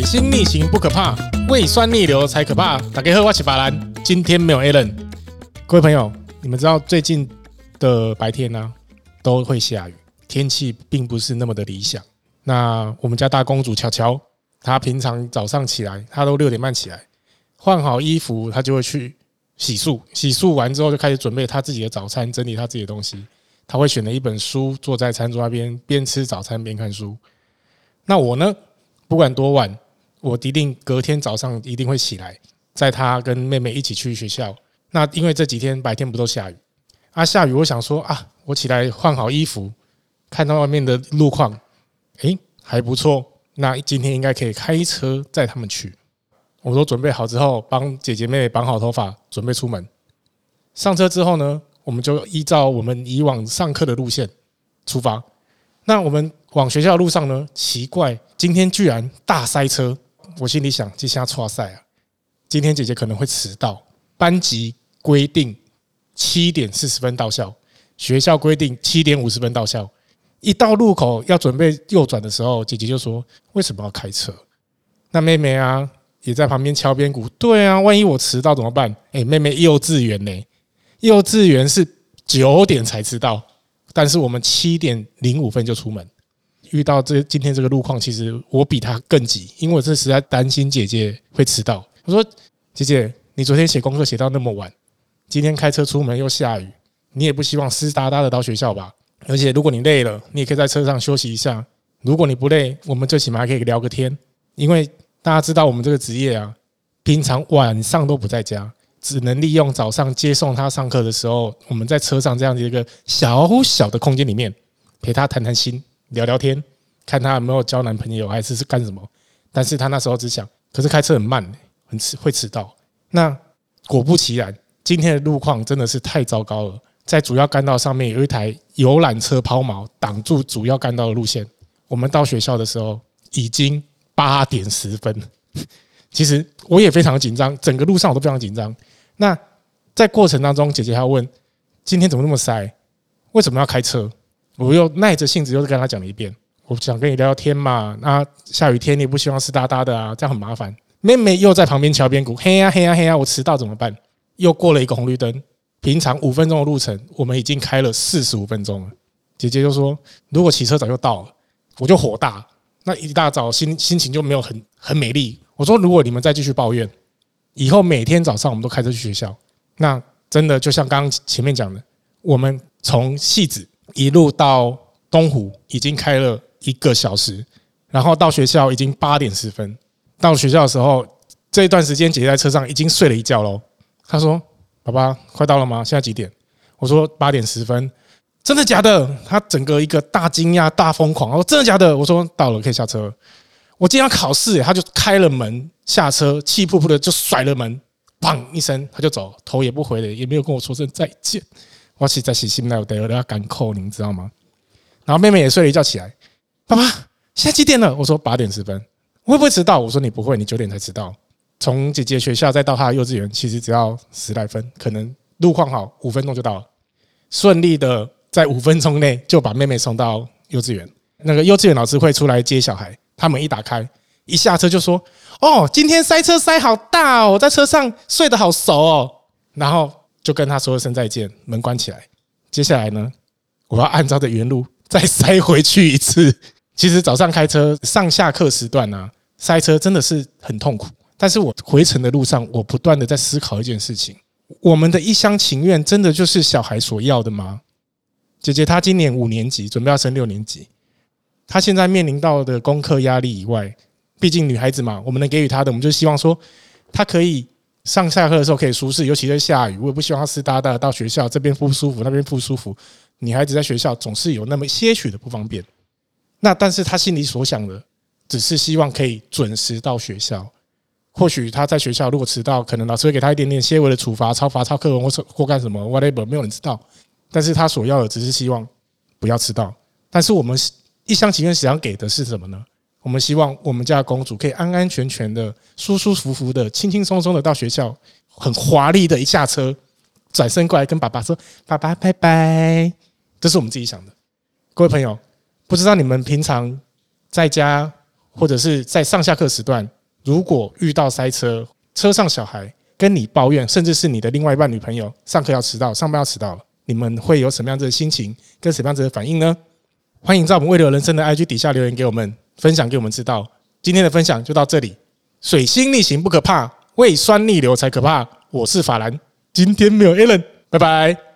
水星逆行不可怕，胃酸逆流才可怕。大家喝，我是巴兰，今天没有 Allen。各位朋友，你们知道最近的白天呢、都会下雨，天气并不是那么的理想。那我们家大公主乔乔，她平常早上起来，她都六点半起来，换好衣服，她就会去洗漱。洗漱完之后，就开始准备她自己的早餐，整理她自己的东西。她会选了一本书，坐在餐桌那边，边吃早餐边看书。那我呢？不管多晚，我一定隔天早上一定会起来，载她跟妹妹一起去学校。那因为这几天白天不都下雨啊？下雨，我想说啊，我起来换好衣服，看到外面的路况，诶，还不错。那今天应该可以开车载他们去。我都准备好之后，帮姐姐妹妹绑好头发，准备出门。上车之后呢，我们就依照我们以往上课的路线出发。那我们往学校路上呢，奇怪。今天居然大塞车，我心里想，这下错赛啊！今天姐姐可能会迟到。班级规定七点四十分到校，学校规定七点五十分到校。一到路口要准备右转的时候，姐姐就说：“为什么要开车？”那妹妹啊，也在旁边敲边鼓：“对啊，万一我迟到怎么办？”哎，妹妹幼稚园呢？幼稚园是九点才迟到，但是我们七点零五分就出门。遇到这今天这个路况，其实我比他更急，因为我这实在担心姐姐会迟到。我说：“姐姐，你昨天写功课写到那么晚，今天开车出门又下雨，你也不希望湿哒哒的到学校吧？而且如果你累了，你也可以在车上休息一下。如果你不累，我们最起码还可以聊个天。因为大家知道我们这个职业啊，平常晚上都不在家，只能利用早上接送他上课的时候，我们在车上这样的一个小小的空间里面陪他谈谈心。”聊聊天，看他有没有交男朋友，还是是干什么？但是他那时候只想，可是开车很慢，很迟会迟到。那果不其然，今天的路况真的是太糟糕了。在主要干道上面有一台游览车抛锚，挡住主要干道的路线。我们到学校的时候已经八点十分。其实我也非常紧张，整个路上我都非常紧张。那在过程当中，姐姐还要问：今天怎么那么塞？为什么要开车？我又耐着性子又是跟他讲了一遍，我想跟你聊聊天嘛。那下雨天你不希望湿哒哒的啊，这样很麻烦。妹妹又在旁边敲边鼓，嘿呀嘿呀嘿呀，我迟到怎么办？又过了一个红绿灯，平常五分钟的路程，我们已经开了四十五分钟了。姐姐就说，如果骑车早就到了，我就火大。那一大早心心情就没有很很美丽。我说，如果你们再继续抱怨，以后每天早上我们都开车去学校，那真的就像刚刚前面讲的，我们从汐止。一路到东湖已经开了一个小时，然后到学校已经八点十分。到学校的时候，这一段时间姐姐在车上已经睡了一觉喽。她说：“爸爸，快到了吗？现在几点？”我说：“八点十分。”真的假的？她整个一个大惊讶、大疯狂。我说：“真的假的？”我说：“到了，可以下车。”我今天要考试，她就开了门下车，气噗噗的就甩了门，砰一声，她就走，头也不回的，也没有跟我说声再见。我实在是心内有得要赶扣你，知道吗？然后妹妹也睡了一觉起来，爸爸，现在几点了？我说八点十分，会不会迟到？我说你不会，你九点才迟到。从姐姐学校再到她的幼稚园，其实只要十来分，可能路况好，五分钟就到了，顺利的在五分钟内就把妹妹送到幼稚园。那个幼稚园老师会出来接小孩，他们一打开，一下车就说：“哦，今天塞车塞好大哦，我在车上睡得好熟哦。”然后。就跟他说声再见，门关起来。接下来呢，我要按照的原路再塞回去一次。其实早上开车上下课时段啊，塞车真的是很痛苦。但是我回程的路上，我不断的在思考一件事情：我们的一厢情愿，真的就是小孩所要的吗？姐姐她今年五年级，准备要升六年级。她现在面临到的功课压力以外，毕竟女孩子嘛，我们能给予她的，我们就希望说她可以。上下课的时候可以舒适，尤其在下雨，我也不希望他湿哒哒到学校这边不舒服，那边不舒服。女孩子在学校总是有那么些许的不方便。那但是他心里所想的，只是希望可以准时到学校。或许他在学校如果迟到，可能老师会给他一点点些微的处罚，抄罚抄课文或或干什么，whatever，没有人知道。但是他所要的只是希望不要迟到。但是我们一厢情愿想给的是什么呢？我们希望我们家公主可以安安全全的舒舒服服的轻轻松松的到学校很华丽的一下车转身过来跟爸爸说爸爸拜拜这是我们自己想的。各位朋友不知道你们平常在家或者是在上下课时段如果遇到塞车车上小孩跟你抱怨甚至是你的另外一半女朋友上课要迟到上班要迟到了你们会有什么样子的心情？跟什么样子的反应呢？欢迎在我们未来人生的 ig 底下留言给我们。分享给我们知道。今天的分享就到这里。水星逆行不可怕，胃酸逆流才可怕。我是法兰，今天没有 Allen，拜拜。